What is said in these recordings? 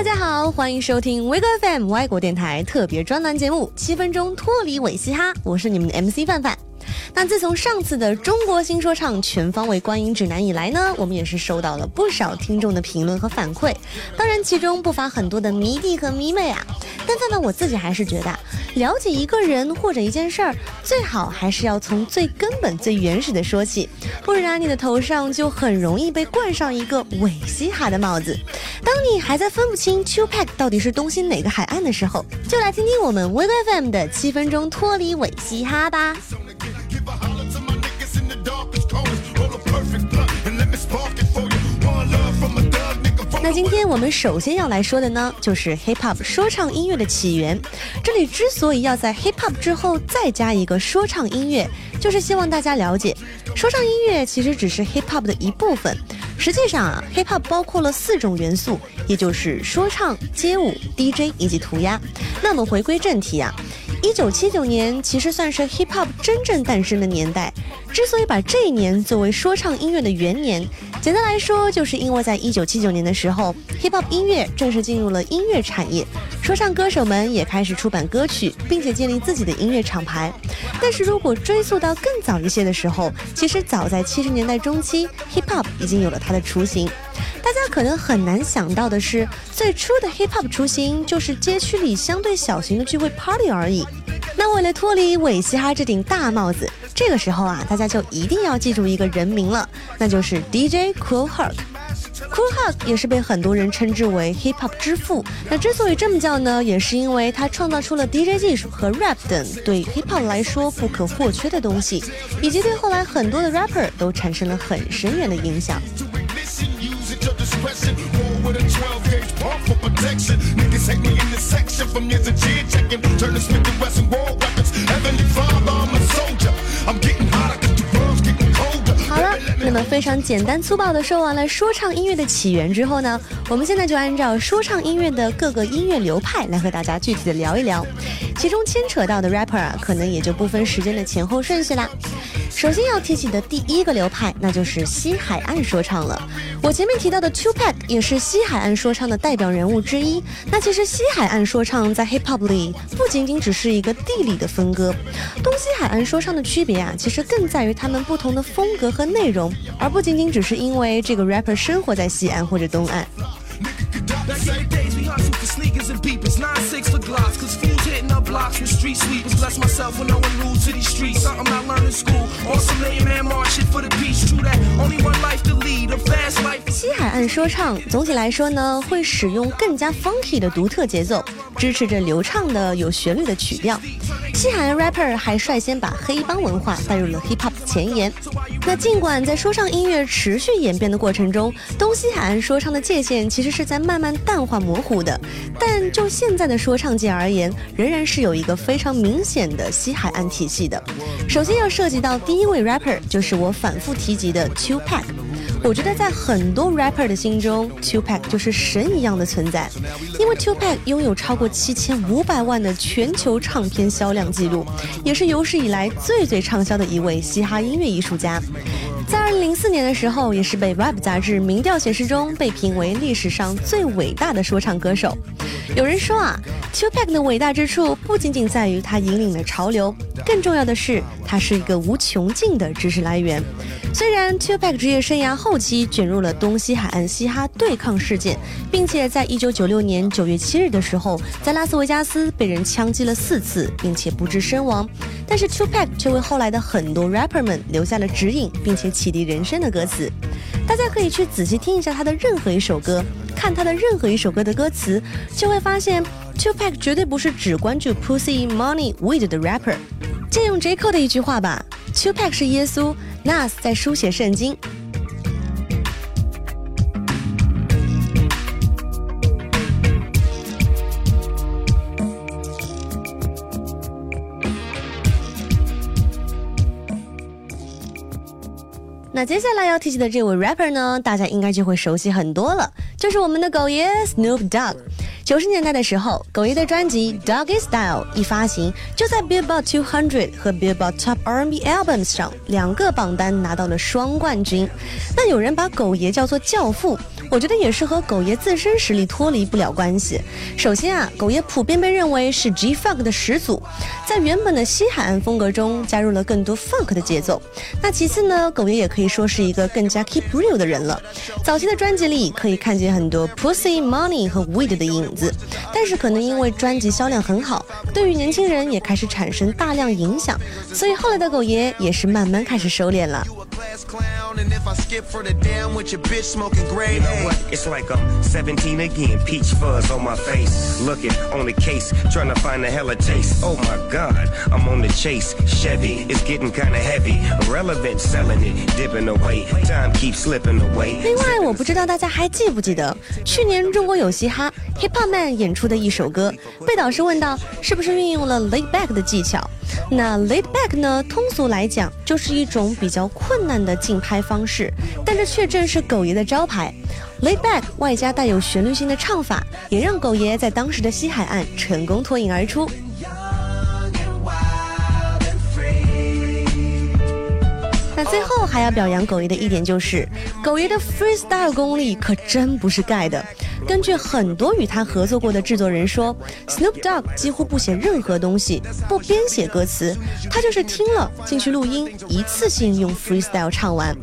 大家好，欢迎收听 wigfm 外国电台特别专栏节目《七分钟脱离伪嘻哈》，我是你们的 MC 范范。那自从上次的中国新说唱全方位观影指南以来呢，我们也是收到了不少听众的评论和反馈，当然其中不乏很多的迷弟和迷妹啊。但范范我自己还是觉得，了解一个人或者一件事儿，最好还是要从最根本、最原始的说起，不然你的头上就很容易被冠上一个伪嘻哈的帽子。当你还在分不清 Two Pack 到底是东西哪个海岸的时候，就来听听我们 w e v FM 的七分钟脱离伪嘻哈吧。那今天我们首先要来说的呢，就是 hip hop 说唱音乐的起源。这里之所以要在 hip hop 之后再加一个说唱音乐，就是希望大家了解，说唱音乐其实只是 hip hop 的一部分。实际上啊，hip hop 包括了四种元素，也就是说唱、街舞、DJ 以及涂鸦。那么回归正题啊。一九七九年其实算是 hip hop 真正诞生的年代。之所以把这一年作为说唱音乐的元年，简单来说，就是因为在一九七九年的时候，hip hop 音乐正式进入了音乐产业，说唱歌手们也开始出版歌曲，并且建立自己的音乐厂牌。但是如果追溯到更早一些的时候，其实早在七十年代中期，hip hop 已经有了它的雏形。大家可能很难想到的是，最初的 hip hop 雏形就是街区里相对小型的聚会 party 而已。那为了脱离伪嘻哈这顶大帽子，这个时候啊，大家就一定要记住一个人名了，那就是 DJ Cool Herc。Cool Herc 也是被很多人称之为 hip hop 之父。那之所以这么叫呢，也是因为他创造出了 DJ 技术和 rap 等对 hip hop 来说不可或缺的东西，以及对后来很多的 rapper 都产生了很深远的影响。非常简单粗暴的说完了说唱音乐的起源之后呢，我们现在就按照说唱音乐的各个音乐流派来和大家具体的聊一聊，其中牵扯到的 rapper 啊，可能也就不分时间的前后顺序啦。首先要提起的第一个流派，那就是西海岸说唱了。我前面提到的 Two Pack 也是西海岸说唱的代表人物之一。那其实西海岸说唱在 Hip Hop 里不仅仅只是一个地理的分割，东西海岸说唱的区别啊，其实更在于他们不同的风格和内容，而不仅仅只是因为这个 rapper 生活在西岸或者东岸。西海岸说唱总体来说呢，会使用更加 funky 的独特节奏，支持着流畅的有旋律的曲调。西海岸 rapper 还率先把黑帮文化带入了 hip hop 的前沿。那尽管在说唱音乐持续演变的过程中，东西海岸说唱的界限其实是在慢慢淡化模糊的，但就现在的说唱界而言，仍然是有一个非常明显的西海岸体系的。首先要涉及到第一位 rapper，就是我反复提及的 Two Pack。我觉得在很多 rapper 的心中，Two Pack 就是神一样的存在，因为 Two Pack 拥有超过七千五百万的全球唱片销量记录，也是有史以来最最畅销的一位嘻哈音乐艺术家。在二零零四年的时候，也是被 Rap 杂志民调显示中被评为历史上最伟大的说唱歌手。有人说啊，Two Pack 的伟大之处不仅仅在于他引领了潮流，更重要的是他是一个无穷尽的知识来源。虽然 Two Pack 职业生涯后期卷入了东西海岸嘻哈对抗事件，并且在一九九六年九月七日的时候，在拉斯维加斯被人枪击了四次，并且不治身亡，但是 Two Pack 却为后来的很多 rapper 们留下了指引，并且启迪人生的歌词。大家可以去仔细听一下他的任何一首歌，看他的任何一首歌的歌词，就会发现 Tupac 绝对不是只关注 pussy money weed 的 rapper。借用 J Cole 的一句话吧，Tupac 是耶稣。Nas 在书写圣经。那接下来要提起的这位 rapper 呢，大家应该就会熟悉很多了，就是我们的狗爷 Snoop Dogg。九十年代的时候，狗爷的专辑《Doggy Style》一发行，就在 Billboard 200和 Billboard Top R&B Albums 上两个榜单拿到了双冠军。那有人把狗爷叫做教父。我觉得也是和狗爷自身实力脱离不了关系。首先啊，狗爷普遍被认为是 G Funk 的始祖，在原本的西海岸风格中加入了更多 Funk 的节奏。那其次呢，狗爷也可以说是一个更加 Keep Real 的人了。早期的专辑里可以看见很多 Pussy Money 和 Weed 的影子，但是可能因为专辑销量很好，对于年轻人也开始产生大量影响，所以后来的狗爷也是慢慢开始收敛了。And if I skip for the damn with your bitch smoking gray you know what? It's like I'm 17 again, peach fuzz on my face. Looking on the case, trying to find a hella taste. Oh my god, I'm on the chase. Chevy, it's getting kinda heavy. Irrelevant, selling it, dipping away. Time keeps slipping away. 另外，我不知道大家还记不记得去年中国有嘻哈 Hip Hop Man 演出的一首歌，被导师问到是不是运用了 Laid Back 的技巧。 那 Laid Back 呢，通俗来讲就是一种比较困难的竞拍方式，但这却正是狗爷的招牌。Laid Back 外加带有旋律性的唱法，也让狗爷在当时的西海岸成功脱颖而出。那最后还要表扬狗爷的一点就是，狗爷的 freestyle 功力可真不是盖的。根据很多与他合作过的制作人说，Snoop Dogg 几乎不写任何东西，不编写歌词，他就是听了进去录音，一次性用 freestyle 唱完。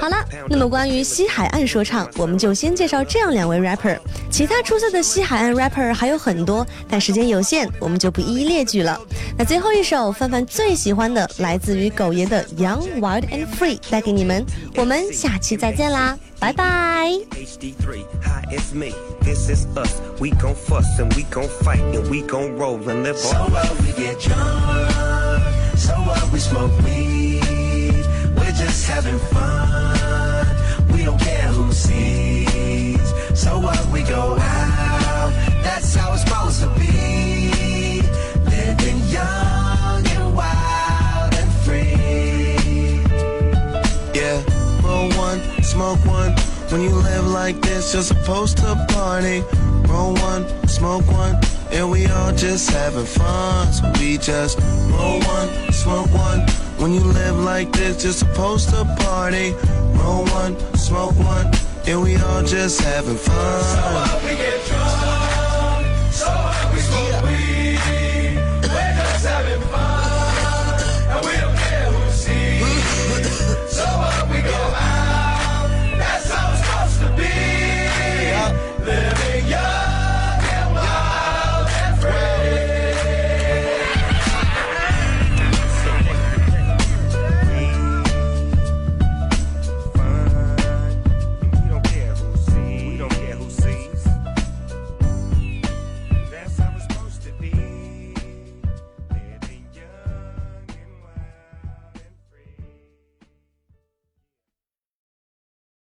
好了，那么关于西海岸说唱，我们就先介绍这样两位 rapper，其他出色的西海岸 rapper 还有很多，但时间有限，我们就不一一列举了。那最后一首范范最喜欢的，来自于狗爷的 Young Wild and Free，带给你们，我们下期再见啦，拜拜。it's smoke one when you live like this, you're supposed to party. Roll one, smoke one, and we all just having fun. So we just roll one, smoke one. When you live like this, you're supposed to party. Roll one, smoke one, and we all just having fun. So we get